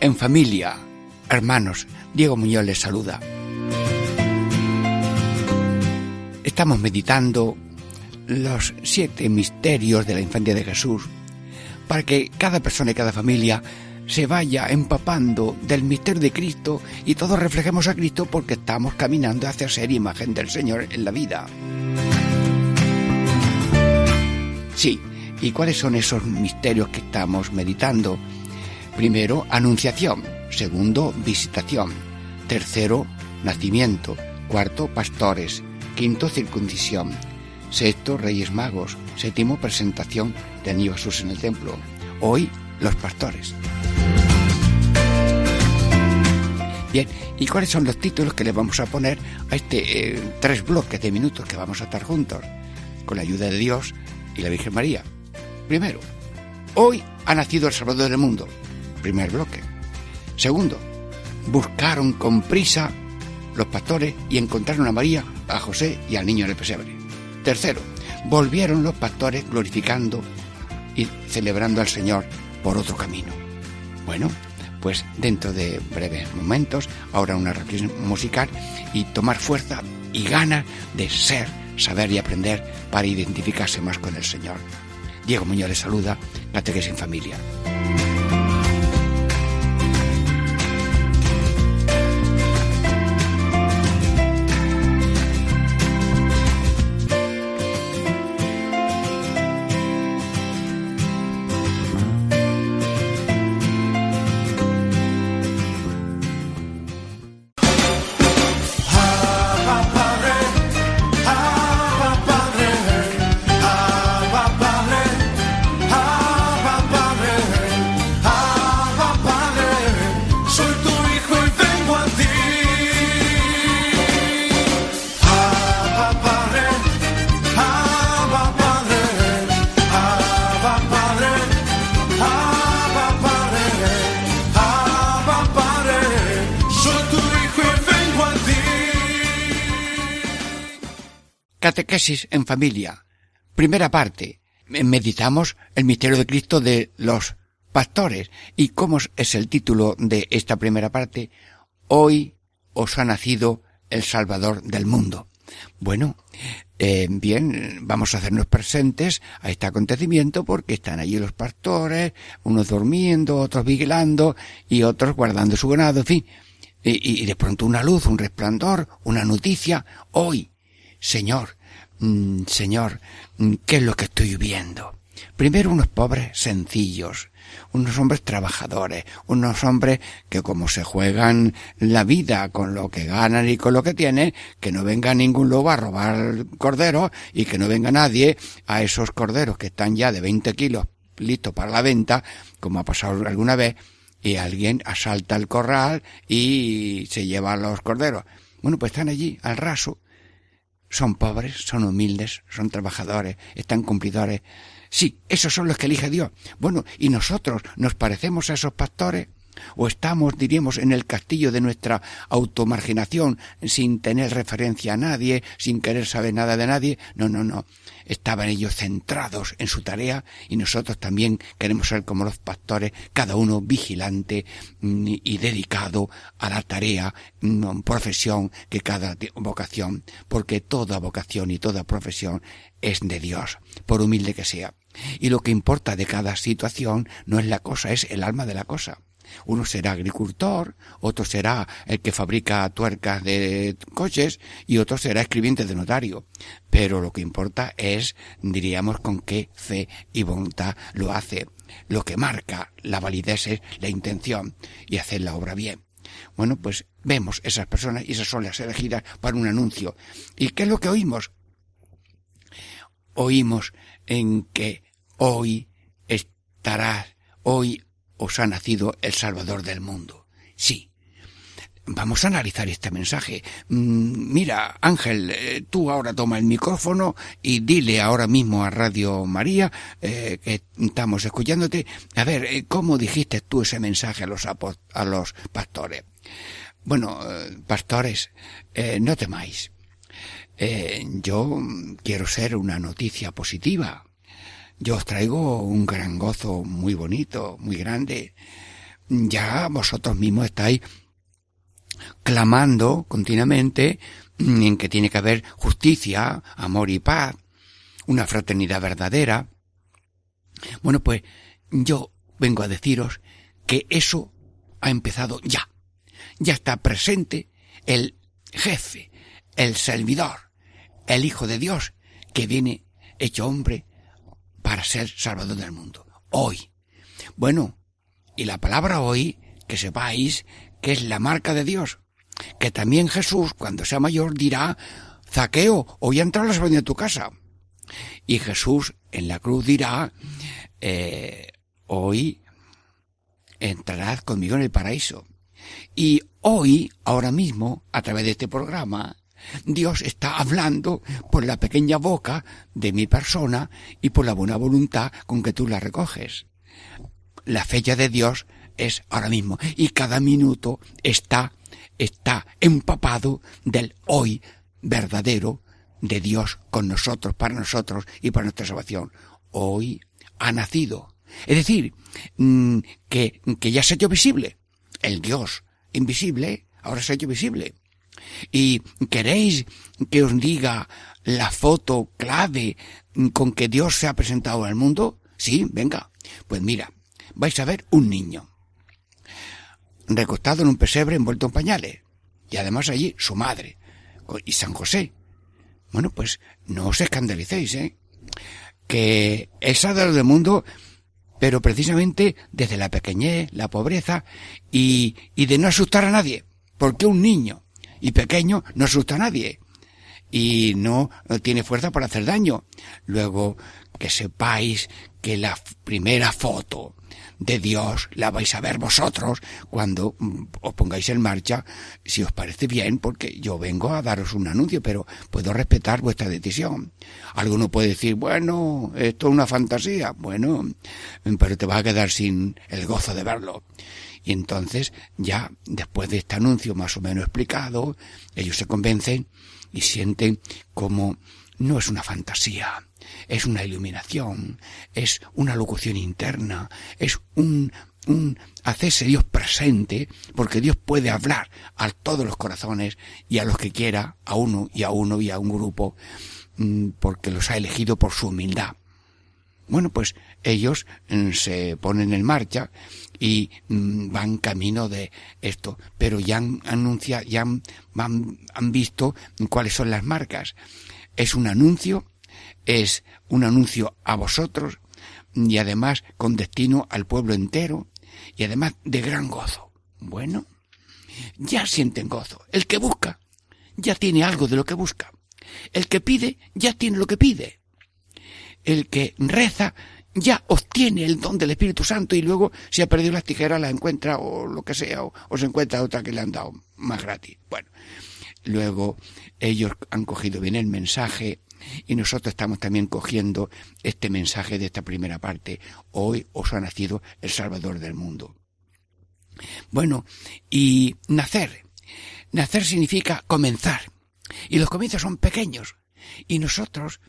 en familia. Hermanos, Diego Muñoz les saluda. Estamos meditando los siete misterios de la infancia de Jesús para que cada persona y cada familia se vaya empapando del misterio de Cristo y todos reflejemos a Cristo porque estamos caminando hacia ser imagen del Señor en la vida. Sí, ¿y cuáles son esos misterios que estamos meditando? Primero, anunciación. Segundo, visitación. Tercero, nacimiento. Cuarto, pastores. Quinto, circuncisión. Sexto, Reyes Magos. Séptimo, presentación de Niño Jesús en el templo. Hoy, los pastores. Bien, ¿y cuáles son los títulos que le vamos a poner a este eh, tres bloques de minutos que vamos a estar juntos? Con la ayuda de Dios y la Virgen María. Primero, hoy ha nacido el Salvador del mundo primer bloque. Segundo, buscaron con prisa los pastores y encontraron a María, a José y al niño en el pesebre. Tercero, volvieron los pastores glorificando y celebrando al Señor por otro camino. Bueno, pues dentro de breves momentos, ahora una reflexión musical y tomar fuerza y ganas de ser, saber y aprender para identificarse más con el Señor. Diego Muñoz les saluda, Catequesis en Familia. En familia. Primera parte. Meditamos el misterio de Cristo de los pastores. ¿Y cómo es el título de esta primera parte? Hoy os ha nacido el Salvador del mundo. Bueno, eh, bien, vamos a hacernos presentes a este acontecimiento porque están allí los pastores, unos durmiendo, otros vigilando y otros guardando su ganado, en fin. Y de pronto una luz, un resplandor, una noticia. Hoy Señor, mm, Señor, mm, ¿qué es lo que estoy viendo? Primero unos pobres sencillos, unos hombres trabajadores, unos hombres que como se juegan la vida con lo que ganan y con lo que tienen, que no venga ningún lobo a robar corderos y que no venga nadie a esos corderos que están ya de 20 kilos listos para la venta, como ha pasado alguna vez, y alguien asalta el corral y se lleva los corderos. Bueno, pues están allí al raso son pobres, son humildes, son trabajadores, están cumplidores. Sí, esos son los que elige Dios. Bueno, ¿y nosotros nos parecemos a esos pastores? ¿O estamos, diríamos, en el castillo de nuestra automarginación, sin tener referencia a nadie, sin querer saber nada de nadie? No, no, no. Estaban ellos centrados en su tarea y nosotros también queremos ser como los pastores, cada uno vigilante mm, y dedicado a la tarea, mm, profesión que cada vocación, porque toda vocación y toda profesión es de Dios, por humilde que sea. Y lo que importa de cada situación no es la cosa, es el alma de la cosa. Uno será agricultor, otro será el que fabrica tuercas de coches y otro será escribiente de notario. Pero lo que importa es, diríamos, con qué fe y voluntad lo hace. Lo que marca la validez es la intención y hacer la obra bien. Bueno, pues vemos esas personas y esas son las elegidas para un anuncio. ¿Y qué es lo que oímos? Oímos en que hoy estarás, hoy os ha nacido el Salvador del mundo. sí. Vamos a analizar este mensaje. Mm, mira, Ángel, eh, tú ahora toma el micrófono y dile ahora mismo a Radio María eh, que estamos escuchándote. A ver, eh, ¿cómo dijiste tú ese mensaje a los, a los pastores? Bueno, pastores, no temáis. yo quiero ser una noticia positiva. Yo os traigo un gran gozo muy bonito, muy grande. Ya vosotros mismos estáis clamando continuamente en que tiene que haber justicia, amor y paz, una fraternidad verdadera. Bueno, pues yo vengo a deciros que eso ha empezado ya. Ya está presente el jefe, el servidor, el Hijo de Dios, que viene hecho hombre para ser salvador del mundo. Hoy. Bueno, y la palabra hoy, que sepáis que es la marca de Dios. Que también Jesús, cuando sea mayor, dirá, Zaqueo, hoy entrarás a tu casa. Y Jesús en la cruz dirá, eh, hoy entrarás conmigo en el paraíso. Y hoy, ahora mismo, a través de este programa, Dios está hablando por la pequeña boca de mi persona y por la buena voluntad con que tú la recoges. La fecha de Dios es ahora mismo y cada minuto está está empapado del hoy verdadero de Dios con nosotros, para nosotros y para nuestra salvación. Hoy ha nacido. Es decir, mm, que, que ya se ha hecho visible. El Dios invisible ahora se ha hecho visible. ¿Y queréis que os diga la foto clave con que Dios se ha presentado al mundo? Sí, venga. Pues mira, vais a ver un niño recostado en un pesebre envuelto en pañales. Y además allí su madre y San José. Bueno, pues no os escandalicéis, ¿eh? Que es dado del mundo, pero precisamente desde la pequeñez, la pobreza y, y de no asustar a nadie. Porque un niño y pequeño no asusta a nadie y no tiene fuerza para hacer daño. Luego, que sepáis que la primera foto de Dios la vais a ver vosotros cuando mm, os pongáis en marcha, si os parece bien, porque yo vengo a daros un anuncio, pero puedo respetar vuestra decisión. Alguno puede decir, bueno, esto es una fantasía. Bueno, pero te vas a quedar sin el gozo de verlo. Y entonces, ya después de este anuncio más o menos explicado, ellos se convencen y sienten como no es una fantasía, es una iluminación, es una locución interna, es un, un hacerse Dios presente, porque Dios puede hablar a todos los corazones y a los que quiera, a uno y a uno y a un grupo, mm, porque los ha elegido por su humildad. Bueno, pues ellos mm, se ponen en marcha y mm, van camino de esto, pero ya han anunciado, ya han, han visto cuáles son las marcas. Es un anuncio es un anuncio a vosotros y además con destino al pueblo entero y además de gran gozo. Bueno, ya sienten gozo. El que busca ya tiene algo de lo que busca. El que pide ya tiene lo que pide. El que reza ya obtiene el don del Espíritu Santo y luego si ha perdido las tijeras las encuentra o lo que sea o, o se encuentra otra que le han dado más gratis. Bueno, luego ellos han cogido bien el mensaje y nosotros estamos también cogiendo este mensaje de esta primera parte. Hoy os ha nacido el Salvador del mundo. Bueno, y nacer. Nacer significa comenzar. Y los comienzos son pequeños. Y nosotros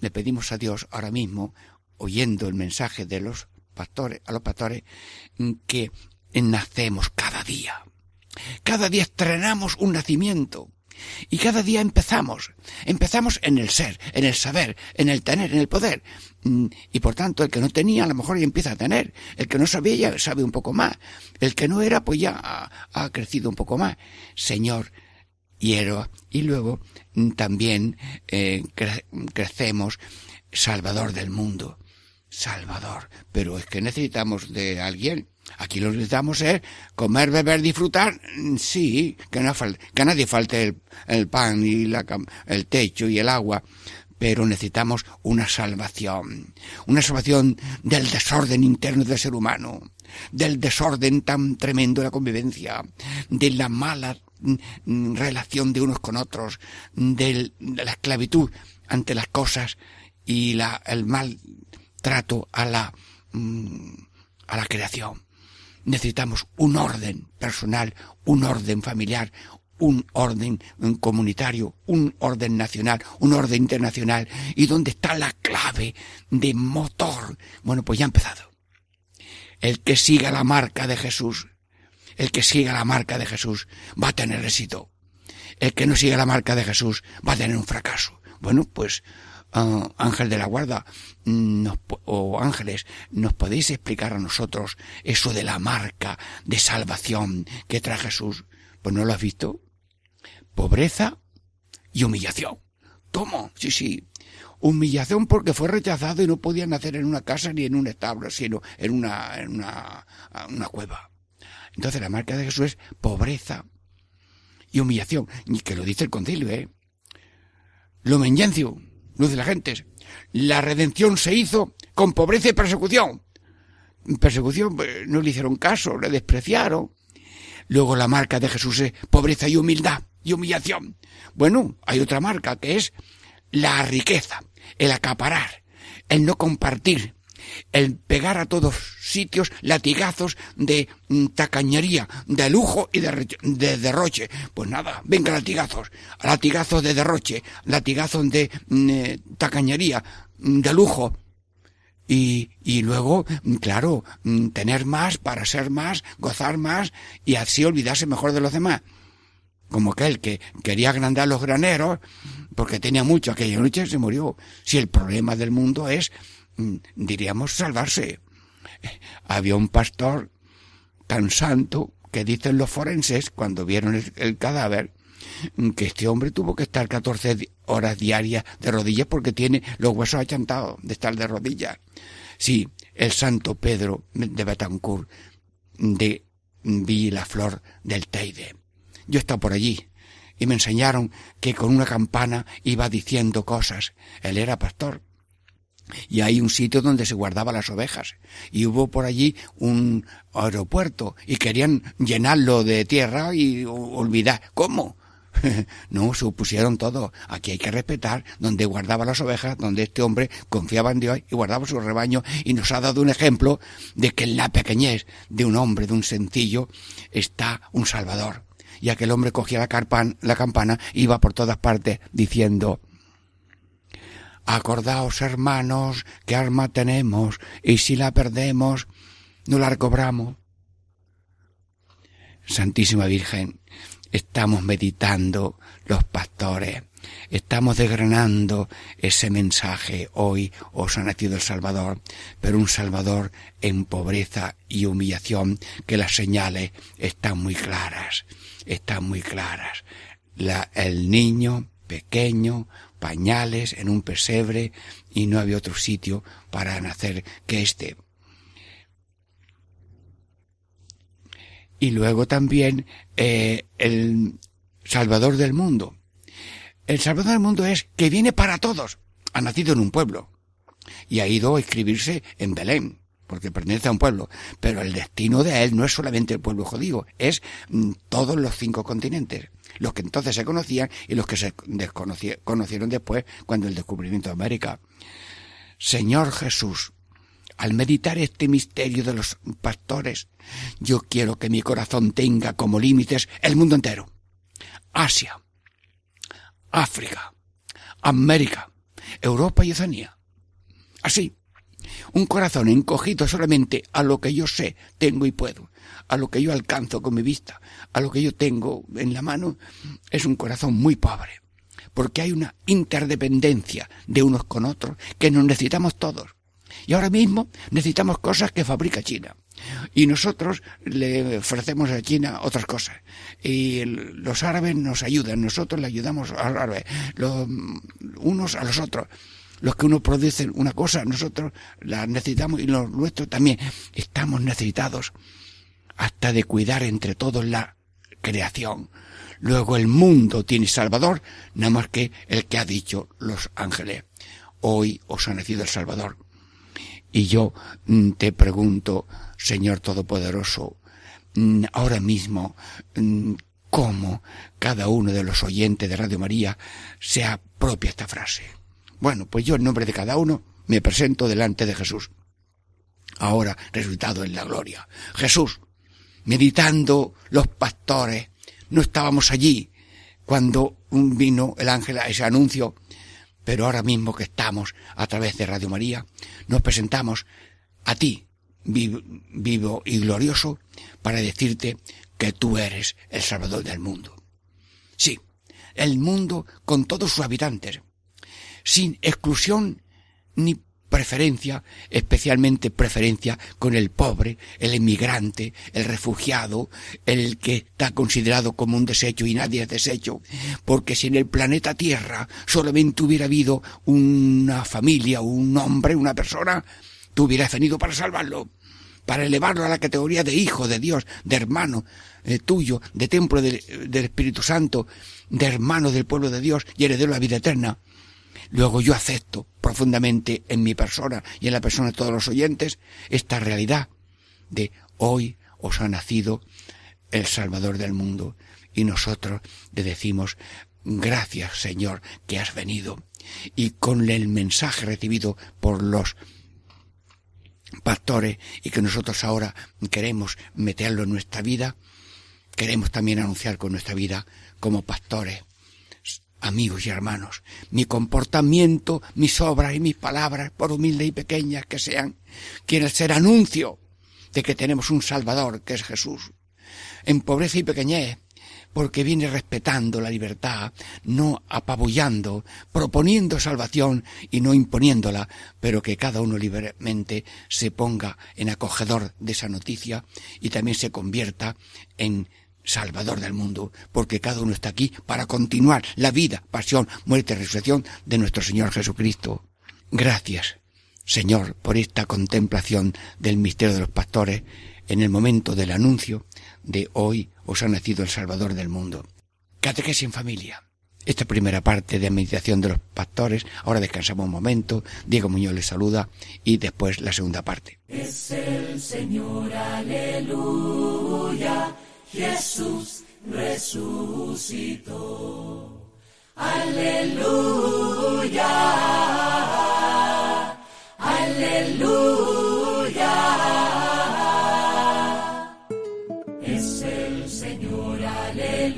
le pedimos a Dios ahora mismo, oyendo el mensaje de los pastores, a los pastores, que nacemos cada día. Cada día estrenamos un nacimiento. Y cada día empezamos. Empezamos en el ser, en el saber, en el tener, en el poder. Mm, y por tanto, el que no tenía, a lo mejor ya empieza a tener. El que no sabía, ya sabe un poco más. El que no era, pues ya ha, crecido un poco más. Señor, héroe. Y luego mm, también eh, crecemos Salvador del mundo. Salvador. Pero es que necesitamos de alguien Aquí lo que necesitamos es comer, beber, disfrutar. Sí, que, no que a nadie falte el, pan y la, el techo y el agua. pero necesitamos una salvación, una salvación del desorden interno del ser humano, del desorden tan tremendo de la convivencia, de la mala mm, relación de unos con otros, de la esclavitud ante las cosas y el mal trato a la, mm, a la creación. Necesitamos un orden personal, un orden familiar, un orden comunitario, un orden nacional, un orden internacional. ¿Y dónde está la clave de motor? Bueno, pues ya ha empezado. El que siga la marca de Jesús, el que siga la marca de Jesús va a tener éxito. El que no siga la marca de Jesús va a tener un fracaso. Bueno, pues ah, ángel de la guarda o ángeles, ¿nos podéis explicar a nosotros eso de la marca de salvación que trae Jesús? Pues no lo has visto pobreza y humillación. ¿Cómo? Sí, sí. Humillación porque fue rechazado y no podía nacer en una casa ni en un establo, sino en una, en una, una cueva. Entonces la marca de Jesús es pobreza y humillación. Y que lo dice el concilio, ¿eh? Lo menyencio, luz de la gente. La redención se hizo con pobreza y persecución. Persecución, pues, no le hicieron caso, le despreciaron. Luego la marca de Jesús es pobreza y humildad y humillación. Bueno, hay otra marca que es la riqueza, el acaparar, el no compartir, el pegar a todos sitios latigazos de mm, tacañería, de lujo y de, derroche. Pues nada, venga latigazos, latigazos de derroche, latigazos de mm, eh, tacañería, mm, de lujo. Y, y luego, claro, tener más para ser más, gozar más y así olvidarse mejor de los demás como aquel que quería agrandar los graneros, porque tenía mucho aquella noche, se murió. Si el problema del mundo es, diríamos, salvarse. Había un pastor tan santo que dicen los forenses, cuando vieron el, cadáver, mm, que este hombre tuvo que estar 14 horas diarias de rodillas porque tiene los huesos achantados de estar de rodillas. Sí, el santo Pedro de Betancourt de Vi la flor del Teide. Yo estaba por allí y me enseñaron que con una campana iba diciendo cosas. Él era pastor. Y hay un sitio donde se guardaban las ovejas. Y hubo por allí un aeropuerto y querían llenarlo de tierra y olvidar. ¿Cómo? no, supusieron todo. Aquí hay que respetar donde guardaba las ovejas, donde este hombre confiaba en Dios y guardaba su rebaño y nos ha dado un ejemplo de que en la pequeñez de un hombre, de un sencillo, está un Salvador y aquel hombre cogía la, la campana iba por todas partes diciendo Acordaos, hermanos, qué arma tenemos, y si la perdemos, no la recobramos. Santísima Virgen, estamos meditando los pastores, estamos desgranando ese mensaje. Hoy os ha nacido el Salvador, pero un Salvador en pobreza y humillación que las señales están muy claras están muy claras. La, el niño pequeño, pañales en un pesebre y no había otro sitio para nacer que este. Y luego también eh, el Salvador del mundo. El Salvador del mundo es que viene para todos. Ha nacido en un pueblo y ha ido a inscribirse en Belén porque pertenece a un pueblo, pero el destino de él no es solamente el pueblo judío, es mm, todos los cinco continentes, los que entonces se conocían y los que se conocieron después cuando el descubrimiento de América. Señor Jesús, al meditar este misterio de los pastores, yo quiero que mi corazón tenga como límites el mundo entero. Asia, África, América, Europa y Oceanía. Así, un corazón encogido solamente a lo que yo sé, tengo y puedo, a lo que yo alcanzo con mi vista, a lo que yo tengo en la mano, es un corazón muy pobre, porque hay una interdependencia de unos con otros que nos necesitamos todos. Y ahora mismo necesitamos cosas que fabrica China. Y nosotros le ofrecemos a China otras cosas. Y los árabes nos ayudan, nosotros le ayudamos a los árabes, los unos a los otros los que uno produce una cosa, nosotros la necesitamos y los nuestros también. Estamos necesitados hasta de cuidar entre todos la creación, Luego el mundo tiene Salvador, nada más que el que ha dicho los ángeles. Hoy os ha nacido el Salvador. Y yo mm, te pregunto, Señor Todopoderoso, mm, ahora mismo, mm, cómo cada uno de los oyentes de Radio María se apropia esta frase. Bueno, pues yo en nombre de cada uno me presento delante de Jesús. Ahora resucitado en la gloria. Jesús, meditando los pastores, no estábamos allí cuando vino el ángel a ese anuncio, pero ahora mismo que estamos a través de Radio María, nos presentamos a ti, vivo, y glorioso, para decirte que tú eres el Salvador del mundo. Sí, el mundo con todos sus habitantes, sin exclusión ni preferencia, especialmente preferencia con el pobre, el inmigrante, el refugiado, el que está considerado como un desecho y nadie es desecho, porque si en el planeta Tierra solamente hubiera habido una familia, un hombre, una persona, tú hubieras venido para salvarlo, para elevarlo a la categoría de hijo de Dios, de hermano eh, tuyo, de templo del Espíritu Santo, de hermano del pueblo de Dios y heredero de la vida eterna. Luego yo acepto profundamente en mi persona y en la persona de todos los oyentes esta realidad de hoy os ha nacido el Salvador del mundo y nosotros le decimos gracias Señor que has venido y con el mensaje recibido por los pastores y que nosotros ahora queremos meterlo en nuestra vida, queremos también anunciar con nuestra vida como pastores amigos y hermanos, mi comportamiento, mis obras y mis palabras, por humildes y pequeñas que sean, quieren ser anuncio de que tenemos un Salvador, que es Jesús. En pobreza y pequeñez, porque viene respetando la libertad, no apabullando, proponiendo salvación y no imponiéndola, pero que cada uno libremente se ponga en acogedor de esa noticia y también se convierta en Salvador del mundo, porque cada uno está aquí para continuar la vida, pasión, muerte y resurrección de nuestro Señor Jesucristo. Gracias, Señor, por esta contemplación del misterio de los pastores en el momento del anuncio de hoy os ha nacido el Salvador del mundo. Catequesis en familia. Esta primera parte de meditación de los pastores, ahora descansamos un momento, Diego Muñoz les saluda y después la segunda parte. Es el Señor, aleluya Jesús resucitó. Aleluya, aleluya. Es el Señor, aleluya.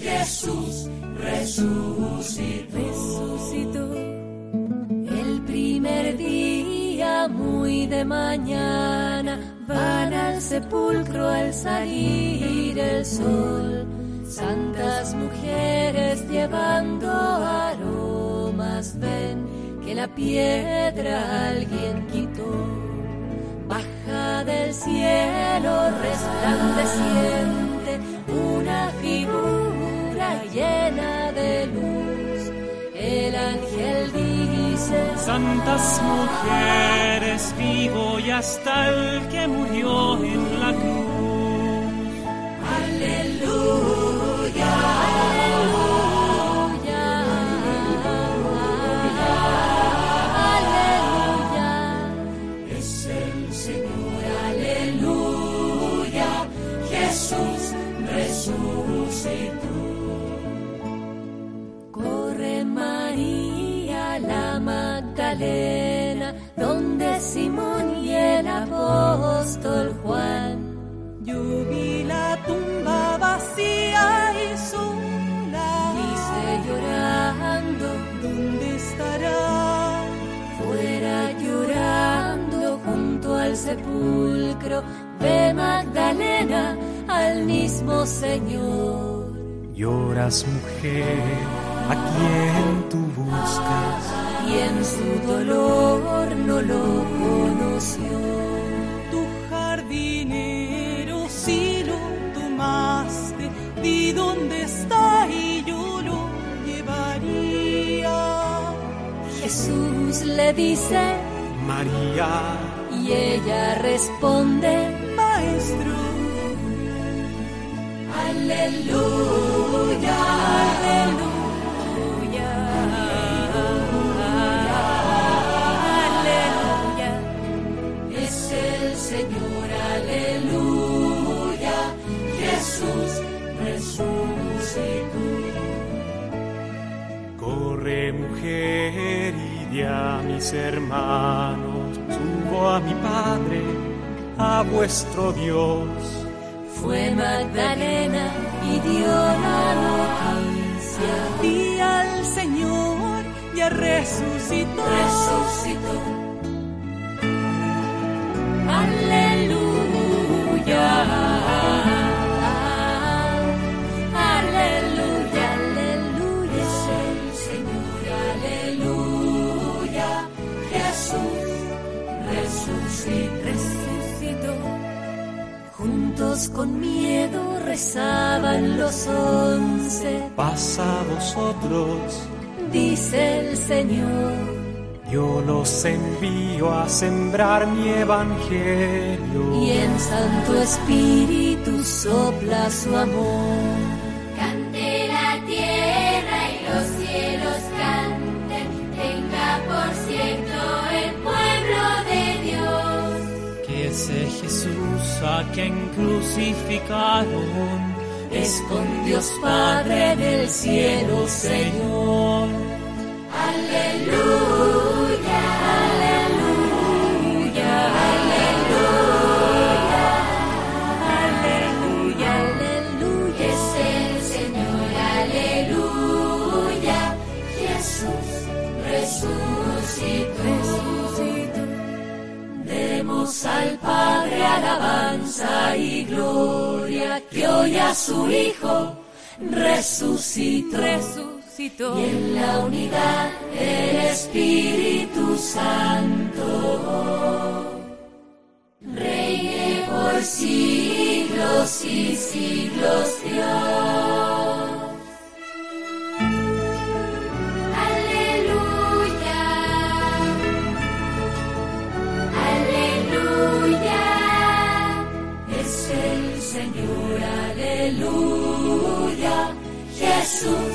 Jesús resucitó. Resucitó el primer día muy de mañana Van al sepulcro al salir el sol, santas mujeres llevando aromas, ven que la piedra alguien quitó. Baja del cielo resplandeciente una figura llena de luz. El ángel Santas mujeres, vivo y hasta el que murió en la cruz. Aleluya, aleluya. es el Señor, aleluya. Jesús resucitó. Corre María la Magdalena, donde Simón y el apóstol Juan. Yo vi la tumba vacía y sola. Dice llorando, ¿Dónde estará? fuera llorando junto al sepulcro, ve Magdalena al mismo Señor. Lloras mujer, a quien tú buscas. Y en su dolor no lo conoció. Tu jardinero si lo tomaste, di dónde está y yo lo llevaría. Jesús le dice, María, y ella responde, Maestro, Aleluya, aleluya, Mujer y di a mis hermanos, subo a mi Padre, a vuestro Dios. Fue Magdalena y dio la noticia. Di al Señor, ya resucitó. Resucitó. Aleluya. Con miedo rezaban los once. Pasa a vosotros, Dice el Señor. yo los envío a sembrar mi evangelio. y en Santo Espíritu sopla su amor. A quien crucificaron Es con Dios Padre del cielo, Señor. Aleluya, Aleluya, Demos al Padre alabanza y gloria que hoy a su Hijo resucitó. Resucitó. Y en la unidad del Espíritu Santo reine por siglos y siglos Dios. Aleluya. Jesús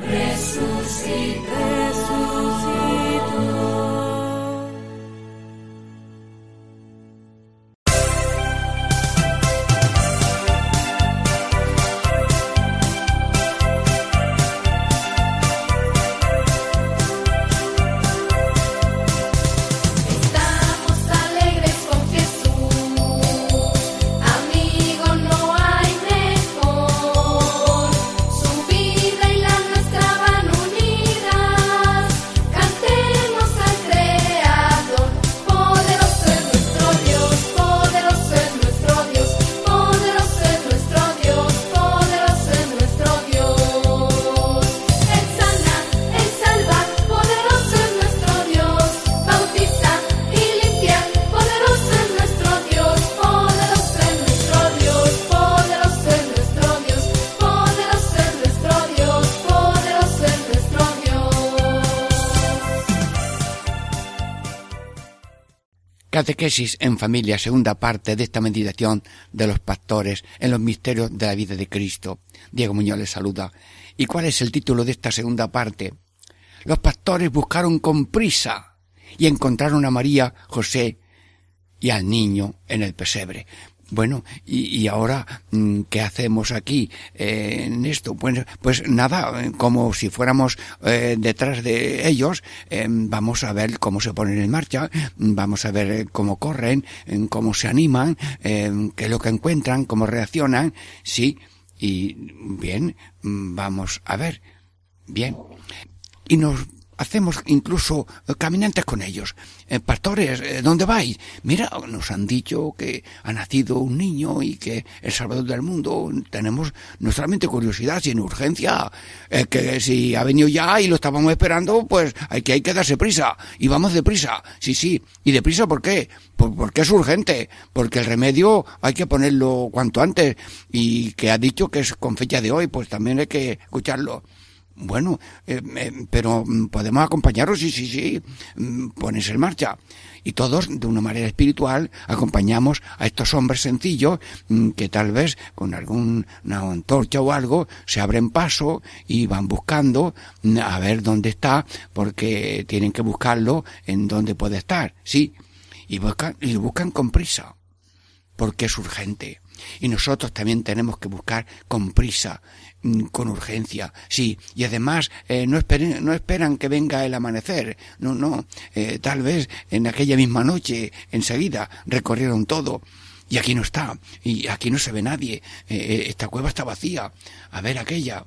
resucitó. Resucitó. Catequesis en familia, segunda parte de esta meditación de los pastores en los misterios de la vida de Cristo. Diego Muñoz les saluda. ¿Y cuál es el título de esta segunda parte? Los pastores buscaron con prisa y encontraron a María, José y al niño en el pesebre. Bueno, y, y ahora, mm, ¿qué hacemos aquí eh, en esto? Pues, pues nada, eh, como si fuéramos eh, detrás de ellos, eh, vamos a ver cómo se ponen en marcha, mm, vamos a ver eh, cómo corren, eh, cómo se animan, qué es lo que encuentran, cómo reaccionan, sí, y bien, mm, vamos a ver, bien. Y nos hacemos incluso eh, caminantes con ellos. Eh, pastores, eh, ¿dónde vais? Mira, nos han dicho que ha nacido un niño y que el Salvador del mundo. Tenemos no solamente curiosidad, sino urgencia. Que si ha venido ya y lo estábamos esperando, pues hay que, hay que darse prisa. Y vamos deprisa. Sí, sí. ¿Y deprisa por qué? Por- porque es urgente. Porque el remedio hay que ponerlo cuanto antes. Y que ha dicho que es con fecha de hoy, pues también hay que escucharlo. Bueno, eh, pero mm, podemos acompañaros, sí, sí, sí, mm, pones en marcha. Y todos, de una manera espiritual, acompañamos a estos hombres sencillos mm, que tal vez con alguna antorcha o algo se abren paso y van buscando a ver dónde está, porque tienen que buscarlo en dónde puede estar, sí. Y buscan, y lo buscan con prisa, porque es urgente. Y nosotros también tenemos que buscar con prisa con urgencia, sí, y además eh, no, esperen, no esperan que venga el amanecer, no, no, eh, tal vez en aquella misma noche, enseguida, recorrieron todo, y aquí no está, y aquí no se ve nadie, eh, esta cueva está vacía, a ver aquella,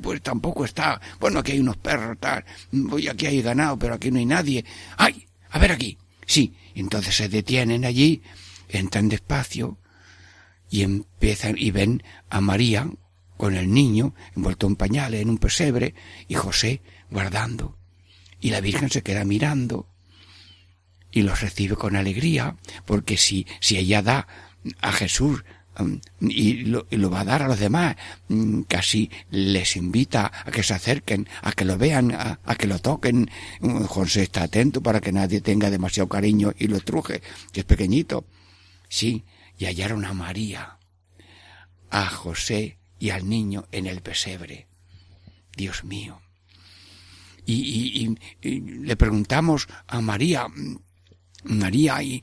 pues tampoco está, bueno, aquí hay unos perros, tal, voy aquí hay ganado, pero aquí no hay nadie, ¡ay! A ver aquí, sí, entonces se detienen allí, entran despacio, y empiezan y ven a María con el niño envuelto en pañales en un pesebre y José guardando. Y la Virgen se queda mirando y los recibe con alegría, porque si, si ella da a Jesús um, y, lo, va a dar a los demás, mm, casi les invita a que se acerquen, a que lo vean, a, a, que lo toquen. Mm, José está atento para que nadie tenga demasiado cariño y lo truje, que es pequeñito. Sí, y hallaron a María, a José y al niño en el pesebre. Dios mío. Y, le preguntamos a María, María, y,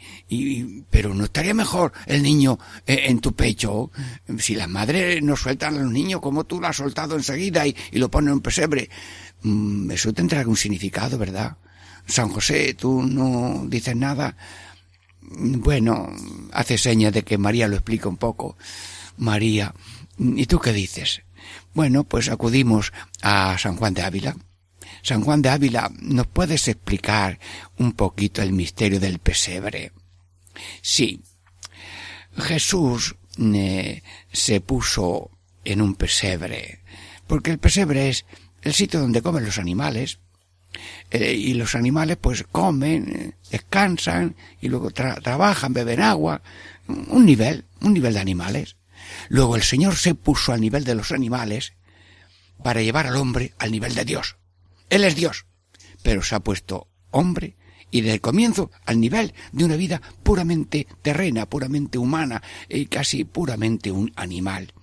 pero no estaría mejor el niño eh, en tu pecho. Si las madres no sueltan a los niños como tú lo has soltado enseguida y, lo ponen en un pesebre, mm, eso tendrá algún significado, ¿verdad? San José, tú no dices nada. Bueno, hace señas de que María lo explica un poco. María, ¿Y tú qué dices? Bueno, pues acudimos a San Juan de Ávila. San Juan de Ávila, ¿nos puedes explicar un poquito el misterio del pesebre? Sí. Jesús eh, se puso en un pesebre, porque el pesebre es el sitio donde comen los animales, eh, y los animales pues comen, descansan, y luego trabajan, beben agua, un nivel, un nivel de animales. Luego el Señor se puso al nivel de los animales para llevar al hombre al nivel de Dios. Él es Dios, pero se ha puesto hombre y desde el comienzo al nivel de una vida puramente terrena, puramente humana y casi puramente un animal.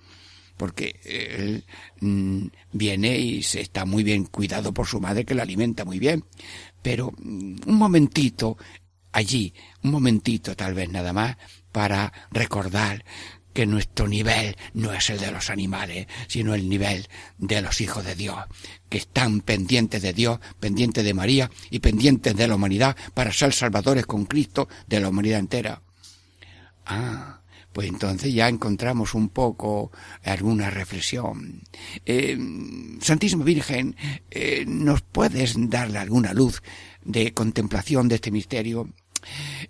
Porque él mm, viene y se está muy bien cuidado por su madre que lo alimenta muy bien. Pero mm, un momentito allí, un momentito tal vez nada más, para recordar que nuestro nivel no es el de los animales, sino el nivel de los hijos de Dios, que están pendientes de Dios, pendientes de María y pendientes de la humanidad para ser salvadores con Cristo de la humanidad entera. Ah, pues entonces ya encontramos un poco alguna reflexión. Eh, Santísima Virgen, eh, ¿nos puedes darle alguna luz de contemplación de este misterio?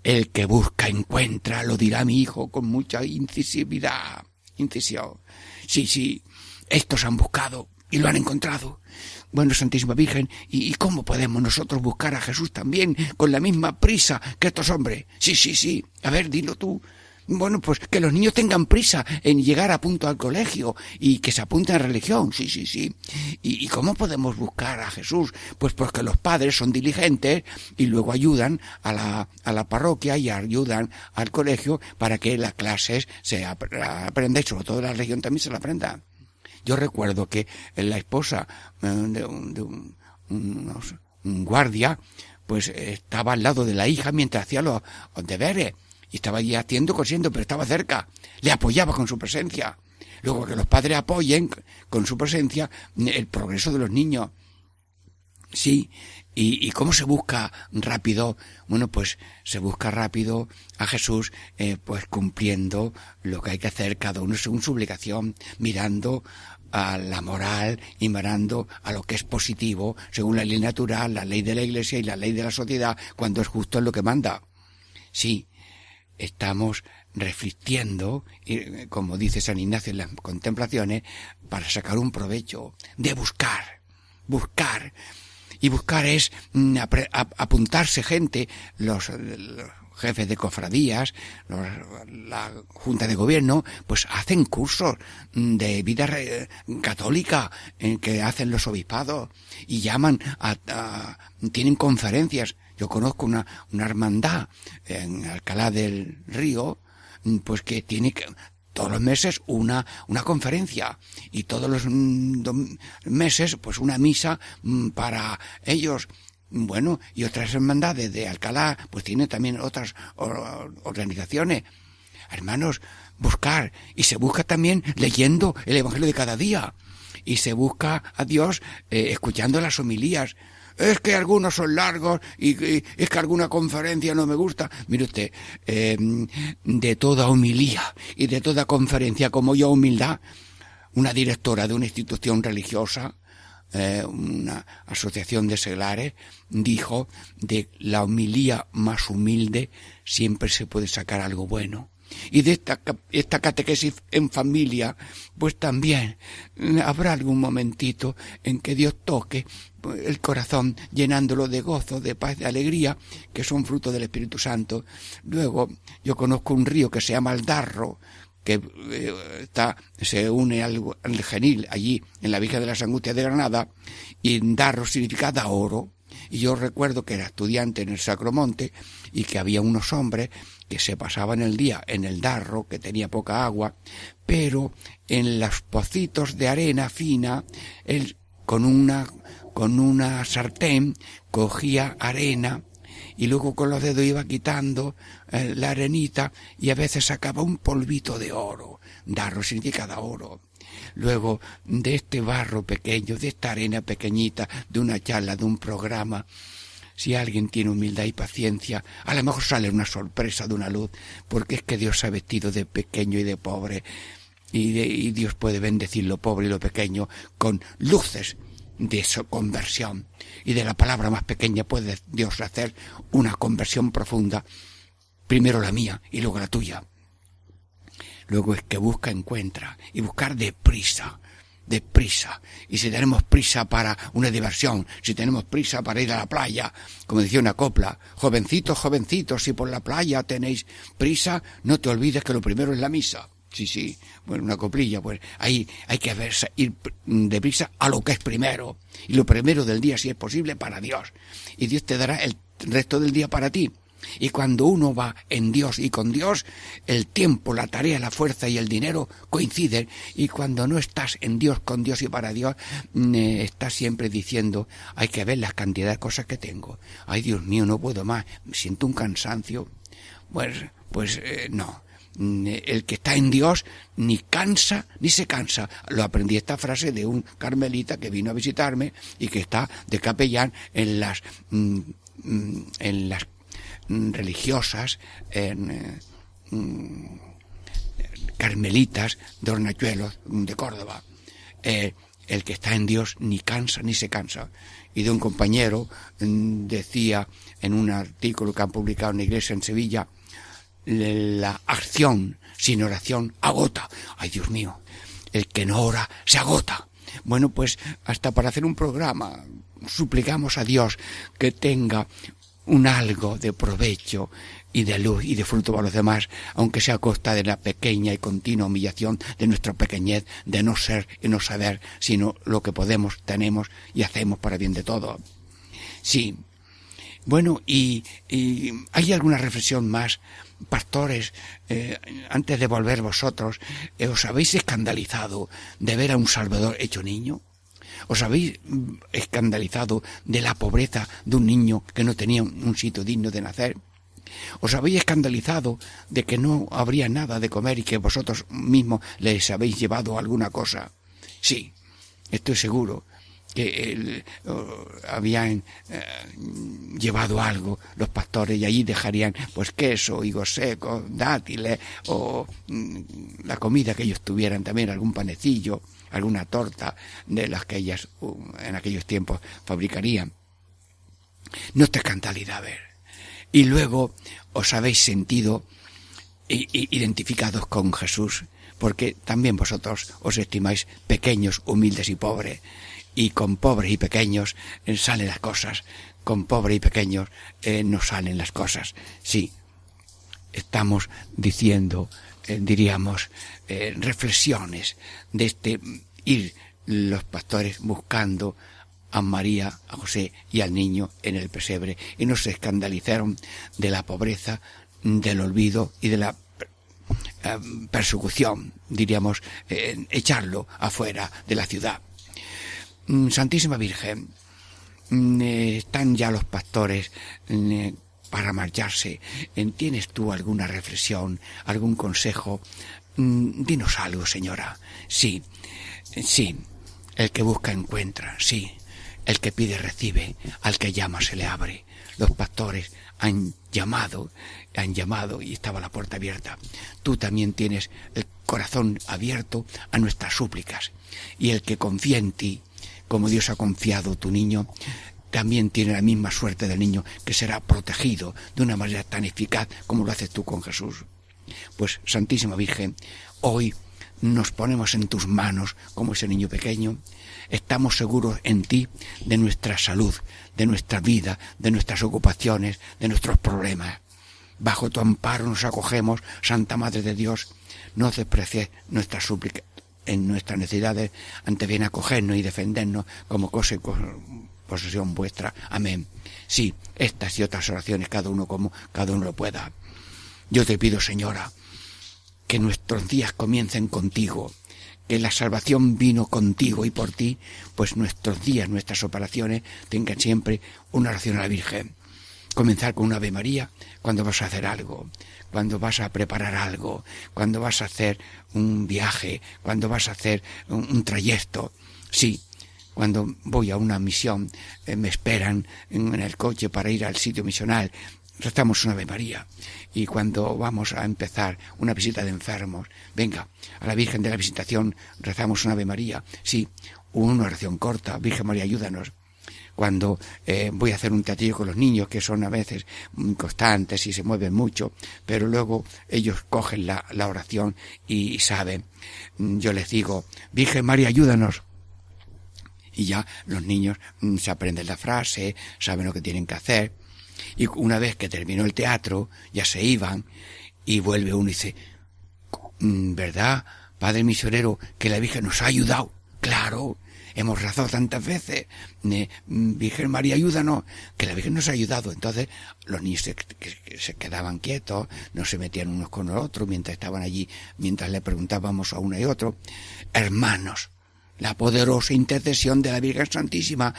El que busca encuentra, lo dirá mi hijo con mucha incisividad. Incisión. Sí, sí, estos han buscado y lo han encontrado. Bueno, Santísima Virgen, ¿y, cómo podemos nosotros buscar a Jesús también con la misma prisa que estos hombres? Sí, sí, sí. A ver, dilo tú. Bueno, pues que los niños tengan prisa en llegar a punto al colegio y que se apunten a religión, sí, sí, sí. ¿Y, cómo podemos buscar a Jesús? Pues porque los padres son diligentes y luego ayudan a la, a la parroquia y ayudan al colegio para que las clases se aprendan y sobre todo la religión también se la aprenda. Yo recuerdo que la esposa eh, de un, de un, un guardia pues estaba al lado de la hija mientras hacía los deberes y estaba allí haciendo, cosiendo, pero estaba cerca. Le apoyaba con su presencia. Luego que los padres apoyen con su presencia el progreso de los niños. Sí, ¿Y, cómo se busca rápido? Bueno, pues se busca rápido a Jesús, eh, pues cumpliendo lo que hay que hacer cada uno según su obligación, mirando a la moral y mirando a lo que es positivo, según la ley natural, la ley de la Iglesia y la ley de la sociedad, cuando es justo lo que manda. Sí, estamos reflexionando, como dice San Ignacio en las contemplaciones, para sacar un provecho de buscar, buscar. Y buscar es mm, apuntarse gente, los, jefes de cofradías, la junta de gobierno, pues hacen cursos de vida católica en que hacen los obispados y llaman a, tienen conferencias. Yo conozco una, una hermandad en Alcalá del Río, pues que tiene que, todos los meses una, una conferencia y todos los mm, meses pues una misa mm, para ellos bueno, y otras hermandades de Alcalá, pues tiene también otras organizaciones. Hermanos, buscar. Y se busca también leyendo el Evangelio de cada día. Y se busca a Dios eh, escuchando las homilías. Es que algunos son largos y, es que alguna conferencia no me gusta. Mire usted, em, de toda homilía y de toda conferencia como yo humildad, una directora de una institución religiosa eh, una asociación de seglares, dijo de la homilía más humilde siempre se puede sacar algo bueno. Y de esta, esta catequesis en familia, pues también habrá algún momentito en que Dios toque el corazón llenándolo de gozo, de paz, de alegría, que son fruto del Espíritu Santo. Luego, yo conozco un río que se llama el Darro, que eh, está, se une al, genil allí en la Virgen de las Angustias de Granada, y Darro significa da oro. Y yo recuerdo que era estudiante en el Sacromonte y que había unos hombres que se pasaban el día en el Darro, que tenía poca agua, pero en los pocitos de arena fina, con una, con una sartén cogía arena y luego con los dedos iba quitando eh, la arenita y a veces sacaba un polvito de oro. Darro significa da oro. Luego de este barro pequeño, de esta arena pequeñita, de una charla, de un programa, si alguien tiene humildad y paciencia, a lo mejor sale una sorpresa de una luz, porque es que Dios ha vestido de pequeño y de pobre, y, y Dios puede bendecir lo pobre y lo pequeño con luces de su conversión. Y de la palabra más pequeña puede Dios hacer una conversión profunda. Primero la mía y luego la tuya. Luego es que busca, encuentra. Y buscar deprisa. Deprisa. Y si tenemos prisa para una diversión, si tenemos prisa para ir a la playa, como decía una copla, jovencitos, jovencitos, si por la playa tenéis prisa, no te olvides que lo primero es la misa. Sí, sí, bueno, una coplilla, pues ahí hay que verse, ir deprisa a lo que es primero. Y lo primero del día, si es posible, para Dios. Y Dios te dará el resto del día para ti. Y cuando uno va en Dios y con Dios, el tiempo, la tarea, la fuerza y el dinero coinciden. Y cuando no estás en Dios, con Dios y para Dios, mm, eh, estás siempre diciendo, hay que ver la cantidad de cosas que tengo. Ay, Dios mío, no puedo más, siento un cansancio. Pues, pues eh, no. Mm, el que está en Dios ni cansa ni se cansa. Lo aprendí esta frase de un carmelita que vino a visitarme y que está de capellán en las mm, mm, en las religiosas en, eh, carmelitas de Hornachuelos de Córdoba. Eh, el que está en Dios ni cansa ni se cansa. Y de un compañero decía en un artículo que han publicado en la iglesia en Sevilla, la acción sin oración agota. Ay, Dios mío, el que no ora se agota. Bueno, pues hasta para hacer un programa suplicamos a Dios que tenga un algo de provecho y de luz y de fruto para los demás, aunque sea a costa de la pequeña y continua humillación de nuestra pequeñez, de no ser y no saber, sino lo que podemos, tenemos y hacemos para bien de todo. Sí. Bueno, y, y hay alguna reflexión más pastores, eh, antes de volver vosotros, eh, ¿os habéis escandalizado de ver a un Salvador hecho niño? ¿Os habéis mm, escandalizado de la pobreza de un niño que no tenía un sitio digno de nacer? ¿Os habéis escandalizado de que no habría nada de comer y que vosotros mismos les habéis llevado alguna cosa? Sí, estoy seguro que habían eh, llevado algo los pastores y allí dejarían pues queso, higos secos, dátiles o mm, la comida que ellos tuvieran también, algún panecillo, alguna torta de las que ellas uh, en aquellos tiempos fabricarían. No te a ver. Y luego os habéis sentido identificados con Jesús, porque también vosotros os estimáis pequeños, humildes y pobres y con pobres y pequeños eh, salen las cosas, con pobres y pequeños eh, no salen las cosas. Sí, estamos diciendo, eh, diríamos, reflexiones de este ir los pastores buscando a María, a José y al niño en el pesebre y no se escandalizaron de la pobreza, del olvido y de la persecución, diríamos, echarlo afuera de la ciudad. Mm, Santísima Virgen, mm, eh, están ya los pastores mm, para marcharse. ¿Tienes tú alguna reflexión, algún consejo? Dinos algo, señora. Sí, sí. El que busca encuentra, sí. El que pide recibe, al que llama se le abre. Los pastores han llamado, han llamado y estaba la puerta abierta. Tú también tienes el corazón abierto a nuestras súplicas. Y el que confía en ti, como Dios ha confiado tu niño, también tiene la misma suerte del niño que será protegido de una manera tan eficaz como lo haces tú con Jesús. Pues, Santísima Virgen, hoy nos ponemos en tus manos como ese niño pequeño, estamos seguros en ti de nuestra salud, de nuestra vida, de nuestras ocupaciones, de nuestros problemas. Bajo tu amparo nos acogemos, Santa Madre de Dios, no desprecies nuestras súplicas en nuestras necesidades, ante bien acogernos y defendernos como cosa y posesión vuestra. Amén. Sí, estas y otras oraciones, cada uno como cada uno lo pueda. Yo te pido, Señora, que nuestros días comiencen contigo, que la salvación vino contigo y por ti, pues nuestros días, nuestras operaciones tengan siempre una oración a la Virgen. Comenzar con una Ave María cuando vas a hacer algo, cuando vas a preparar algo, cuando vas a hacer un viaje, cuando vas a hacer un, trayecto. Sí, cuando voy a una misión, eh, me esperan en, el coche para ir al sitio misional, rezamos una Ave María. Y cuando vamos a empezar una visita de enfermos, venga, a la Virgen de la Visitación rezamos una Ave María. Sí, una oración corta, Virgen María, ayúdanos. Cuando eh, voy a hacer un teatrillo con los niños, que son a veces constantes y se mueven mucho, pero luego ellos cogen la, la oración y saben. Yo les digo, Virgen María, ayúdanos y ya los niños mm, se aprenden la frase, saben lo que tienen que hacer. Y una vez que terminó el teatro, ya se iban y vuelve uno y dice, mm, ¿verdad, Padre Misionero, que la Virgen nos ha ayudado? Claro, hemos rezado tantas veces, mm, Virgen María, ayúdanos, que la Virgen nos ha ayudado. Entonces los niños se, quedaban quietos, no se metían unos con los otros mientras estaban allí, mientras le preguntábamos a uno y otro. Hermanos, la poderosa intercesión de la Virgen Santísima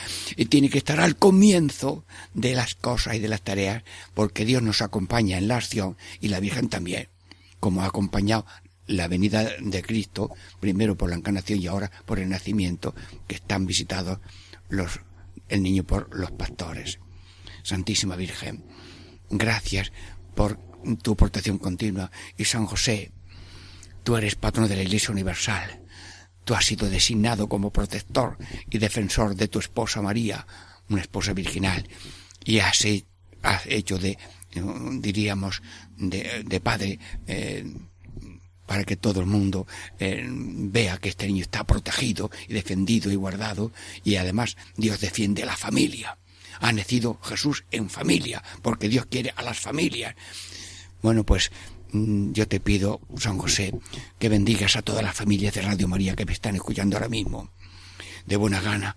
tiene que estar al comienzo de las cosas y de las tareas, porque Dios nos acompaña en la acción y la Virgen también, como ha acompañado la venida de Cristo, primero por la encarnación y ahora por el nacimiento, que están visitados los, el niño por los pastores. Santísima Virgen, gracias por tu protección continua. Y San José, tú eres patrono de la Iglesia Universal. Tú has sido designado como protector y defensor de tu esposa María, una esposa virginal, y has, hecho de, diríamos, de, padre, eh, para que todo el mundo eh, vea que este niño está protegido y defendido y guardado, y además Dios defiende a la familia. Ha nacido Jesús en familia, porque Dios quiere a las familias. Bueno, pues Mm, yo te pido, San José, que bendigas a todas las familias de Radio María que me están escuchando ahora mismo. De buena gana,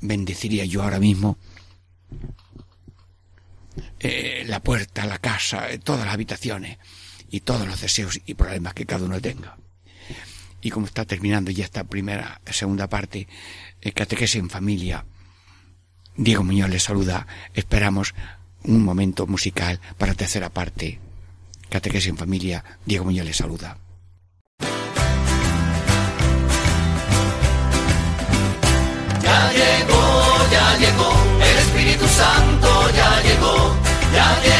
bendeciría yo ahora mismo eh, la puerta, la casa, eh, todas las habitaciones y todos los deseos y problemas que cada uno tenga. Y como está terminando ya esta primera, segunda parte, eh, catequesis en familia, Diego Muñoz le saluda. Esperamos un momento musical para tercera parte. Catequesis en familia, Diego Muñoz le saluda. Ya llegó, ya llegó, el Espíritu Santo ya llegó, ya llegó,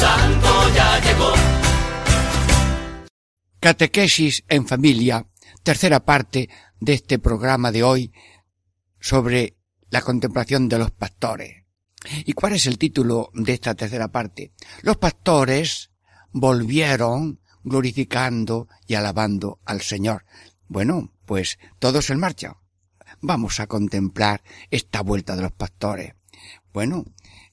Santo ya llegó. Catequesis en familia, tercera parte de este programa de hoy sobre la contemplación de los pastores. ¿Y cuál es el título de esta tercera parte? Los pastores volvieron glorificando y alabando al Señor. Bueno, pues todos en marcha. Vamos a contemplar esta vuelta de los pastores. Bueno,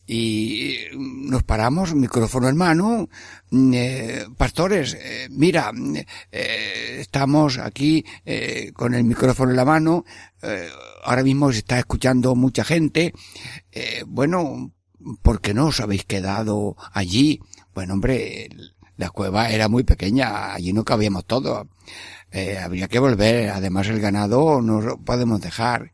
y nos paramos, micrófono en mano, mm, eh, pastores, eh, mira, eh, estamos aquí eh, con el micrófono en la mano, ahora mismo se está escuchando mucha gente, bueno, ¿por qué no os habéis quedado allí? Bueno, hombre, la cueva era muy pequeña, allí no cabíamos todos, habría que volver, además el ganado no podemos dejar.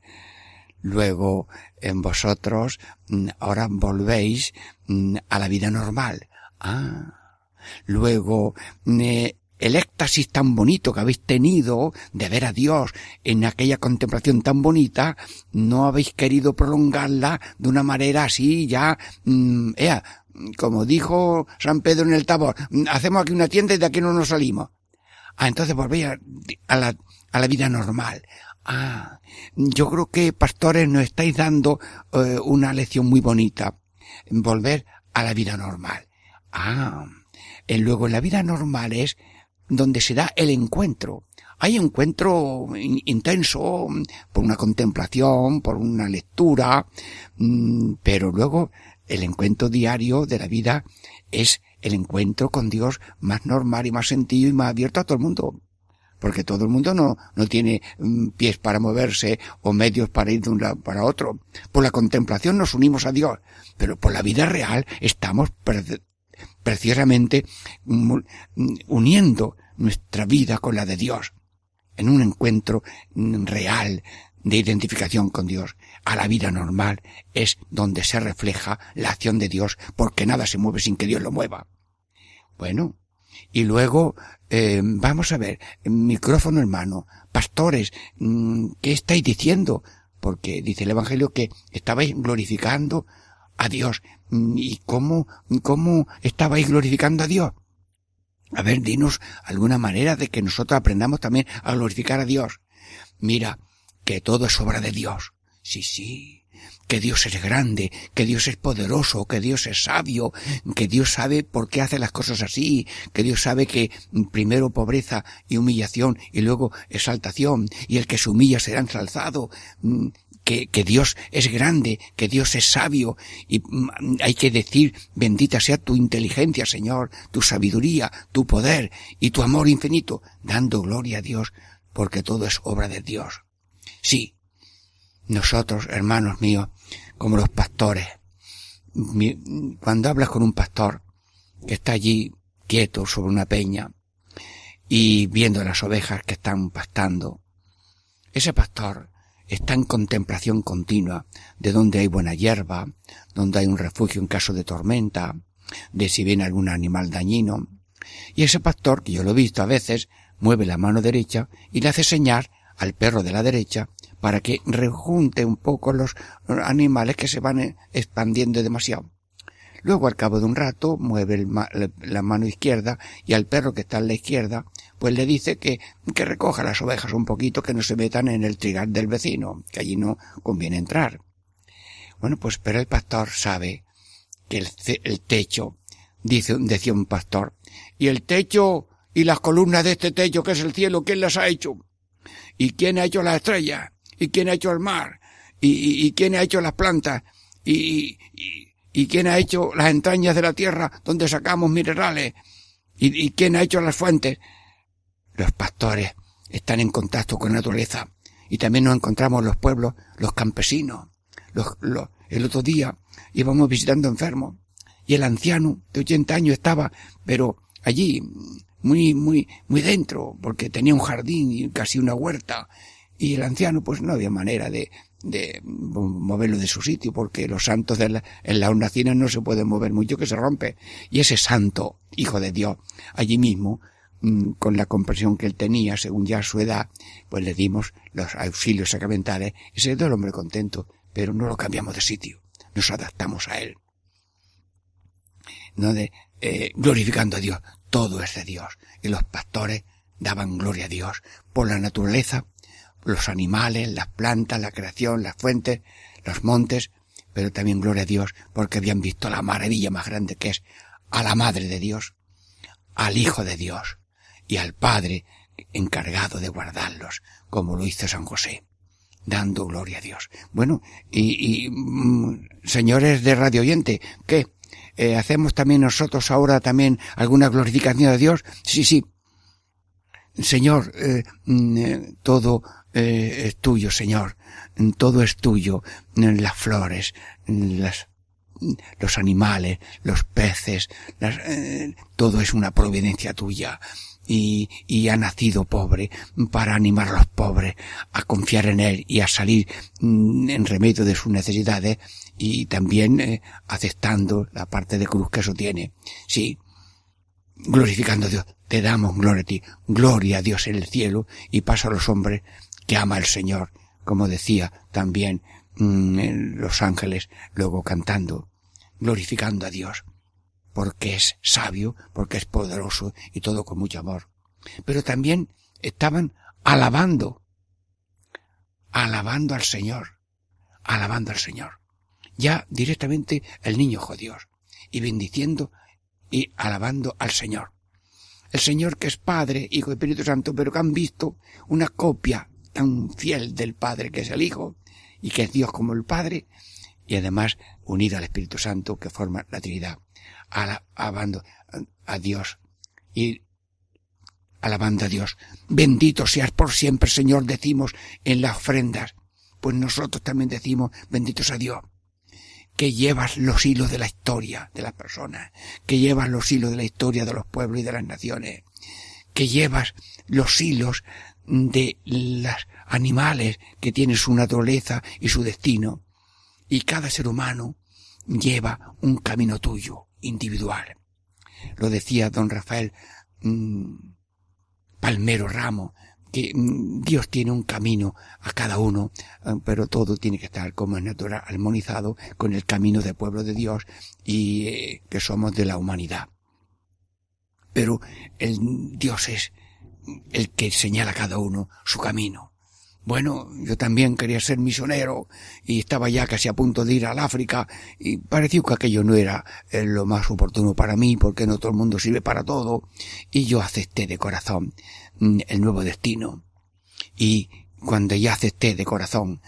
Luego, en vosotros, mm, ahora volvéis mm, a la vida normal. Ah. Luego, mm, eh, el éxtasis tan bonito que habéis tenido de ver a Dios en aquella contemplación tan bonita, no habéis querido prolongarla de una manera así ya, ea, como dijo San Pedro en el Tabor, hacemos aquí una tienda y de aquí no nos salimos. Ah, entonces volvéis a la, a la vida normal. Ah, yo creo que pastores nos estáis dando eh, una lección muy bonita. Volver a la vida normal. Ah, eh, luego la vida normal es donde se da el encuentro. Hay encuentro in- intenso por una contemplación, por una lectura, mm, pero luego el encuentro diario de la vida es el encuentro con Dios más normal y más sencillo y más abierto a todo el mundo porque todo el mundo no, no tiene mm, pies para moverse o medios para ir de un lado para otro. Por la contemplación nos unimos a Dios, pero por la vida real estamos pre- precisamente mm, mm, uniendo nuestra vida con la de Dios en un encuentro real de identificación con Dios. A la vida normal es donde se refleja la acción de Dios porque nada se mueve sin que Dios lo mueva. Bueno, y luego, eh, vamos a ver, micrófono en mano, pastores, mm, ¿qué estáis diciendo? Porque dice el Evangelio que estabais glorificando a Dios. Mm, ¿Y cómo, cómo estabais glorificando a Dios? A ver, dinos alguna manera de que nosotros aprendamos también a glorificar a Dios. Mira, que todo es obra de Dios. Sí, sí. Que Dios es grande, que Dios es poderoso, que Dios es sabio, que Dios sabe por qué hace las cosas así, que Dios sabe que primero pobreza y humillación y luego exaltación, y el que se humilla será ensalzado, mm, que, que Dios es grande, que Dios es sabio, y mm, hay que decir, bendita sea tu inteligencia, Señor, tu sabiduría, tu poder y tu amor infinito, dando gloria a Dios, porque todo es obra de Dios. Sí, nosotros, hermanos míos, como los pastores, cuando hablas con un pastor que está allí quieto sobre una peña y viendo las ovejas que están pastando, ese pastor está en contemplación continua de donde hay buena hierba, donde hay un refugio en caso de tormenta, de si viene algún animal dañino. Y ese pastor, que yo lo he visto a veces, mueve la mano derecha y le hace señal al perro de la derecha para que rejunte un poco los animales que se van eh, expandiendo demasiado. Luego, al cabo de un rato, mueve el ma- la- mano izquierda y al perro que está en la izquierda, pues le dice que, que recoja las ovejas un poquito, que no se metan en el trigal del vecino, que allí no conviene entrar. Bueno, pues, pero el pastor sabe que el, el techo, dice, decía un pastor, y el techo y las columnas de este techo que es el cielo, ¿quién las ha hecho? ¿Y quién ha hecho las estrellas? ¿Y quién ha hecho el mar? ¿Y, quién ha hecho las plantas? ¿Y, quién ha hecho las entrañas de la tierra donde sacamos minerales? ¿Y, quién ha hecho las fuentes? Los pastores están en contacto con la naturaleza. Y también nos encontramos los pueblos, los campesinos. El otro día íbamos visitando enfermos. Y el anciano de 80 años estaba, pero allí, muy, muy, muy dentro, porque tenía un jardín y casi una huerta. Y el anciano, pues no había manera de, de moverlo de su sitio, porque los santos de la, en las hornacinas no se pueden mover mucho que se rompe. Y ese santo, hijo de Dios, allí mismo, mm, con la comprensión que él tenía, según ya su edad, pues le dimos los auxilios sacramentales y se quedó el hombre contento, pero no lo cambiamos de sitio, nos adaptamos a él. No de, eh, glorificando a Dios, todo es de Dios. Y los pastores daban gloria a Dios por la naturaleza, los animales, las plantas, la creación, las fuentes, los montes, pero también gloria a Dios porque habían visto la maravilla más grande que es a la Madre de Dios, al Hijo de Dios y al Padre encargado de guardarlos, como lo hizo San José, dando gloria a Dios. Bueno, y, y mm, señores de Radio Oyente, ¿qué? Eh, ¿Hacemos también nosotros ahora también alguna glorificación de Dios? Sí, sí. Señor, eh, mm, eh, todo eh, es tuyo, Señor. Todo es tuyo. Las flores, las los animales, los peces, las, eh, todo es una providencia tuya. Y, y, ha nacido pobre para animar a los pobres a confiar en él y a salir mm, en remedio de sus necesidades y también eh, aceptando la parte de cruz que eso tiene. Sí, glorificando a Dios, te damos gloria a ti, gloria a Dios en el cielo y pasa a los hombres que ama el Señor, como decía también mm, los ángeles luego cantando glorificando a Dios, porque es sabio, porque es poderoso y todo con mucho amor. Pero también estaban alabando, alabando al Señor, alabando al Señor. Ya directamente el niño Dios y bendiciendo y alabando al Señor. El Señor que es Padre, Hijo y Espíritu Santo, pero que han visto una copia tan fiel del Padre que es el Hijo y que es Dios como el Padre, y además unida al Espíritu Santo que forma la Trinidad, alabando a Dios y alabando a Dios. Bendito seas por siempre, Señor, decimos en las ofrendas. Pues nosotros también decimos, benditos a Dios, que llevas los hilos de la historia de las personas, que llevas los hilos de la historia de los pueblos y de las naciones, que llevas los hilos de los animales que tienen su naturaleza y su destino, y cada ser humano lleva un camino tuyo, individual. Lo decía don Rafael mmm, Palmero Ramo, que mmm, Dios tiene un camino a cada uno, eh, pero todo tiene que estar como es natural, armonizado con el camino del pueblo de Dios y eh, que somos de la humanidad. Pero el Dios es el que señala cada uno su camino. Bueno, yo también quería ser misionero y estaba ya casi a punto de ir al África y pareció que aquello no era eh, lo más oportuno para mí porque no todo el mundo sirve para todo y yo acepté de corazón mm, el nuevo destino y cuando ya acepté de corazón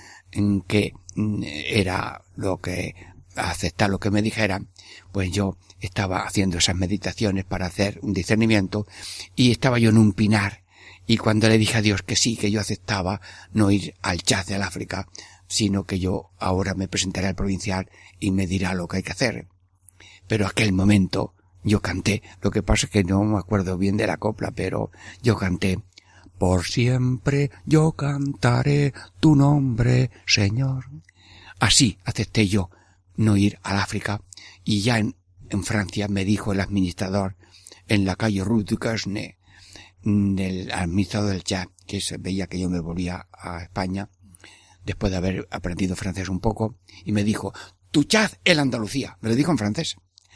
que mm, era lo que aceptar lo que me dijeran, pues yo estaba haciendo esas meditaciones para hacer un discernimiento y estaba yo en un pinar y cuando le dije a Dios que sí, que yo aceptaba no ir al Chad del África, sino que yo ahora me presentaré al provincial y me dirá lo que hay que hacer. Pero aquel momento yo canté, lo que pasa es que no me acuerdo bien de la copla, pero yo canté, por siempre yo cantaré tu nombre, Señor. Así acepté yo no ir al África y ya en, en Francia me dijo el administrador en la calle Rue du Casne, del administrador del chat, que se veía que yo me volvía a España, después de haber aprendido francés un poco, y me dijo, tu chat es Andalucía. Me lo dijo en francés.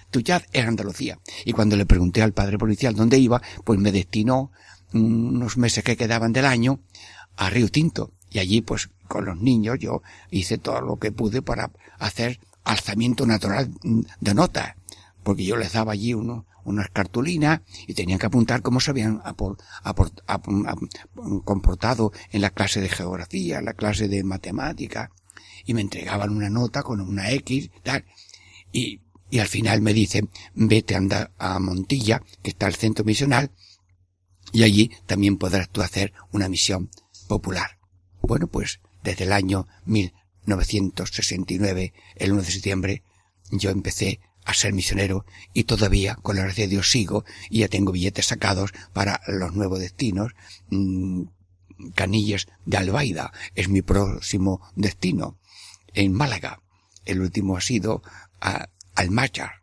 Tu chat es Andalucía. Y cuando le pregunté al padre policial dónde iba, pues me destinó unos meses que quedaban del año a Río Tinto. Y allí, pues, con los niños, yo hice todo lo que pude para hacer alzamiento natural de notas. Porque yo les daba allí unas cartulinas y tenían que apuntar cómo se habían comportado en la clase de geografía, en la clase de matemática, y me entregaban una nota con una X, tal, y, y al final me dicen, vete anda a Montilla, que está el centro misional, y allí también podrás tú hacer una misión popular. Bueno, pues desde el año 1969, el 1 de septiembre, yo empecé a ser misionero y todavía, con la gracia de Dios, sigo y ya tengo billetes sacados para los nuevos destinos. Mm, Canillas de Albaida es mi próximo destino. En Málaga. El último ha sido a Almachar.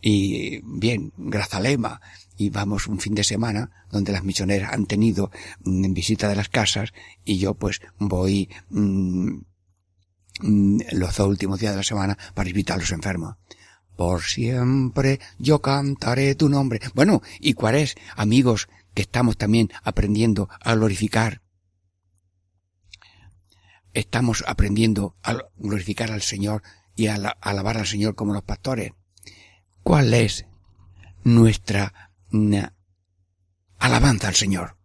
Y bien, Grazalema. Y vamos un fin de semana donde las misioneras han tenido mm, visita de las casas y yo pues voy mmm, los dos últimos días de la semana para visitar a los enfermos Por siempre yo cantaré tu nombre. Bueno, ¿y cuál es, amigos, que estamos también aprendiendo a glorificar? Estamos aprendiendo a glorificar al Señor y a alabar al Señor como los pastores. ¿Cuál es nuestra alabanza al Señor?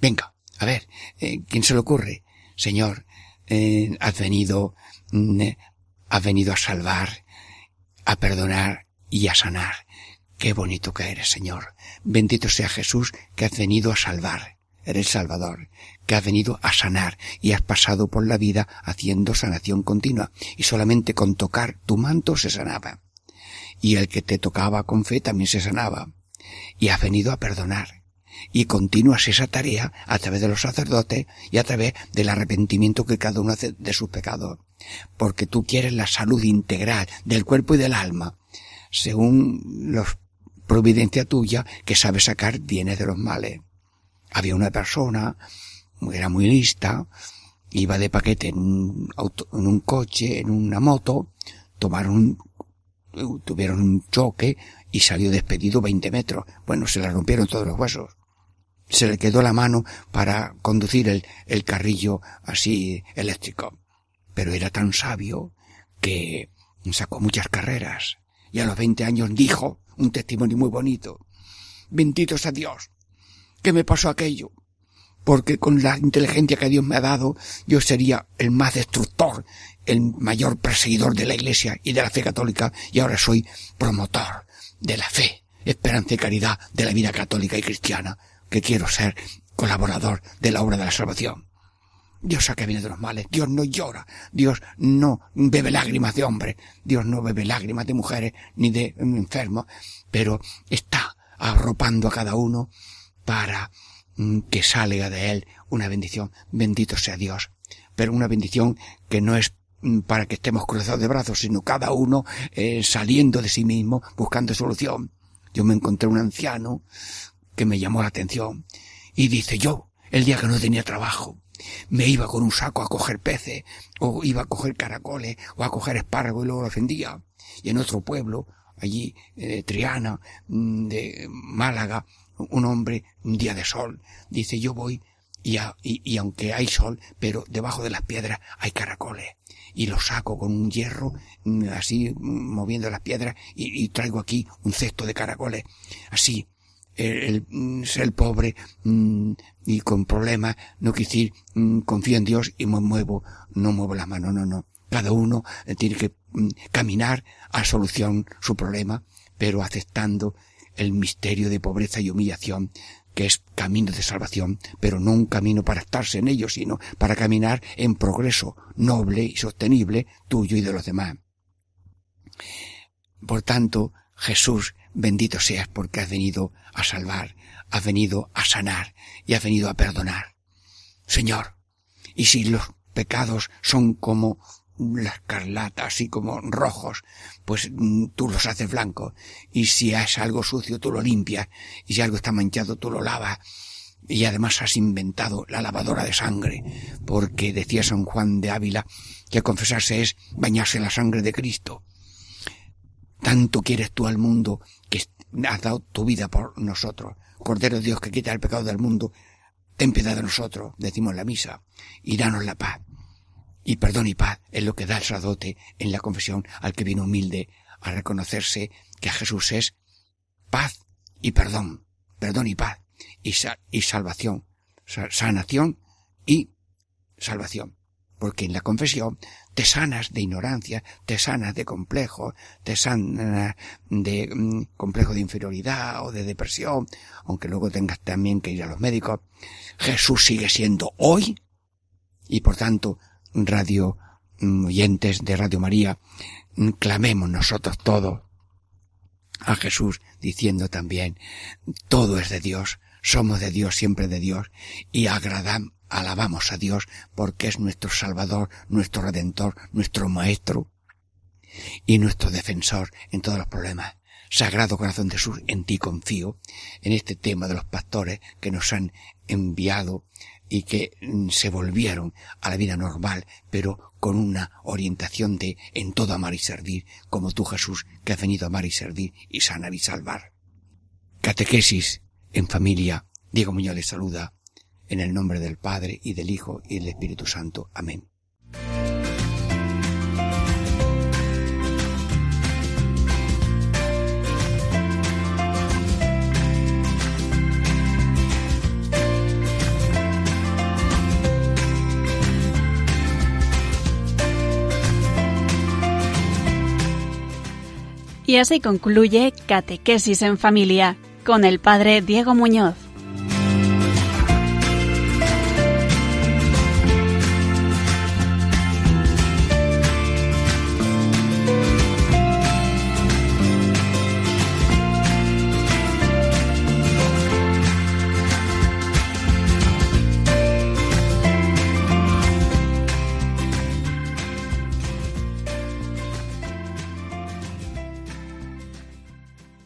Venga, a ver, eh, ¿quién se le ocurre? Señor, eh, has venido, mm, has venido a salvar, a perdonar y a sanar. Qué bonito que eres, Señor. Bendito sea Jesús que has venido a salvar. Eres Salvador, que has venido a sanar y has pasado por la vida haciendo sanación continua. Y solamente con tocar tu manto se sanaba. Y el que te tocaba con fe también se sanaba. Y has venido a perdonar y continúas esa tarea a través de los sacerdotes y a través del arrepentimiento que cada uno hace de sus pecados. Porque tú quieres la salud integral del cuerpo y del alma, según los providencia tuya que sabe sacar bienes de los males. Había una persona, era muy lista, iba de paquete en un, auto, en un coche, en una moto, tomaron tuvieron un choque y salió despedido 20 metros. Bueno, se le rompieron todos los huesos se le quedó la mano para conducir el, el carrillo así eléctrico. Pero era tan sabio que sacó muchas carreras y a los veinte años dijo un testimonio muy bonito. Bendito sea Dios, que me pasó aquello, porque con la inteligencia que Dios me ha dado, yo sería el más destructor, el mayor perseguidor de la Iglesia y de la fe católica, y ahora soy promotor de la fe, esperanza y caridad de la vida católica y cristiana que quiero ser colaborador de la obra de la salvación. Dios saca bien de los males, Dios no llora, Dios no bebe lágrimas de hombres, Dios no bebe lágrimas de mujeres ni de enfermos, pero está arropando a cada uno para mm, que salga de él una bendición. Bendito sea Dios. Pero una bendición que no es mm, para que estemos cruzados de brazos, sino cada uno eh, saliendo de sí mismo, buscando solución. Yo me encontré un anciano que me llamó la atención. Y dice yo, el día que no tenía trabajo, me iba con un saco a coger peces, o iba a coger caracoles, o a coger espárragos y luego lo ofendía. Y en otro pueblo, allí, de Triana, mm, de Málaga, un hombre, un día de sol, dice yo voy y, aunque hay sol, pero debajo de las piedras hay caracoles. Y los saco con un hierro, mm, así, mm, moviendo las piedras, y traigo aquí un cesto de caracoles. Así, el, ser pobre mm, y con problemas, no quiere decir mm, confío en Dios y me muevo, no muevo la mano, no, no. Cada uno eh, tiene que mm, caminar a solución su problema, pero aceptando el misterio de pobreza y humillación que es camino de salvación, pero no un camino para estarse en ello, sino para caminar en progreso noble y sostenible tuyo y de los demás. Por tanto, Jesús Bendito seas porque has venido a salvar, has venido a sanar y has venido a perdonar. Señor, y si los pecados son como la escarlata, así como rojos, pues mm, tú los haces blancos. Y si es algo sucio, tú lo limpias. Y si algo está manchado, tú lo lavas. Y además has inventado la lavadora de sangre, porque decía San Juan de Ávila que confesarse es bañarse en la sangre de Cristo. Tanto quieres tú al mundo que has dado tu vida por nosotros. Cordero Dios que quita el pecado del mundo, ten piedad de nosotros, decimos la misa, y danos la paz. Y perdón y paz es lo que da el sacerdote en la confesión al que vino humilde a reconocerse que Jesús es paz y perdón, perdón y paz, y, y salvación, sanación y salvación porque en la confesión te sanas de ignorancia, te sanas de complejo, te sanas de mm, complejo de inferioridad o de depresión, aunque luego tengas también que ir a los médicos. Jesús sigue siendo hoy y por tanto, radio mm, oyentes de Radio María, mm, clamemos nosotros todos a Jesús diciendo también, todo es de Dios, somos de Dios, siempre de Dios, y agradamos, alabamos a Dios porque es nuestro Salvador, nuestro Redentor, nuestro Maestro y nuestro defensor en todos los problemas. Sagrado Corazón de Jesús, en ti confío, en este tema de los pastores que nos han enviado y que mm, se volvieron a la vida normal, pero con una orientación de en todo amar y servir, como tú Jesús, que has venido a amar y servir y sanar y salvar. Catequesis en familia. Diego Muñoz les saluda en el nombre del Padre y del Hijo y del Espíritu Santo. Amén. Y así concluye Catequesis en Familia con el Padre Diego Muñoz.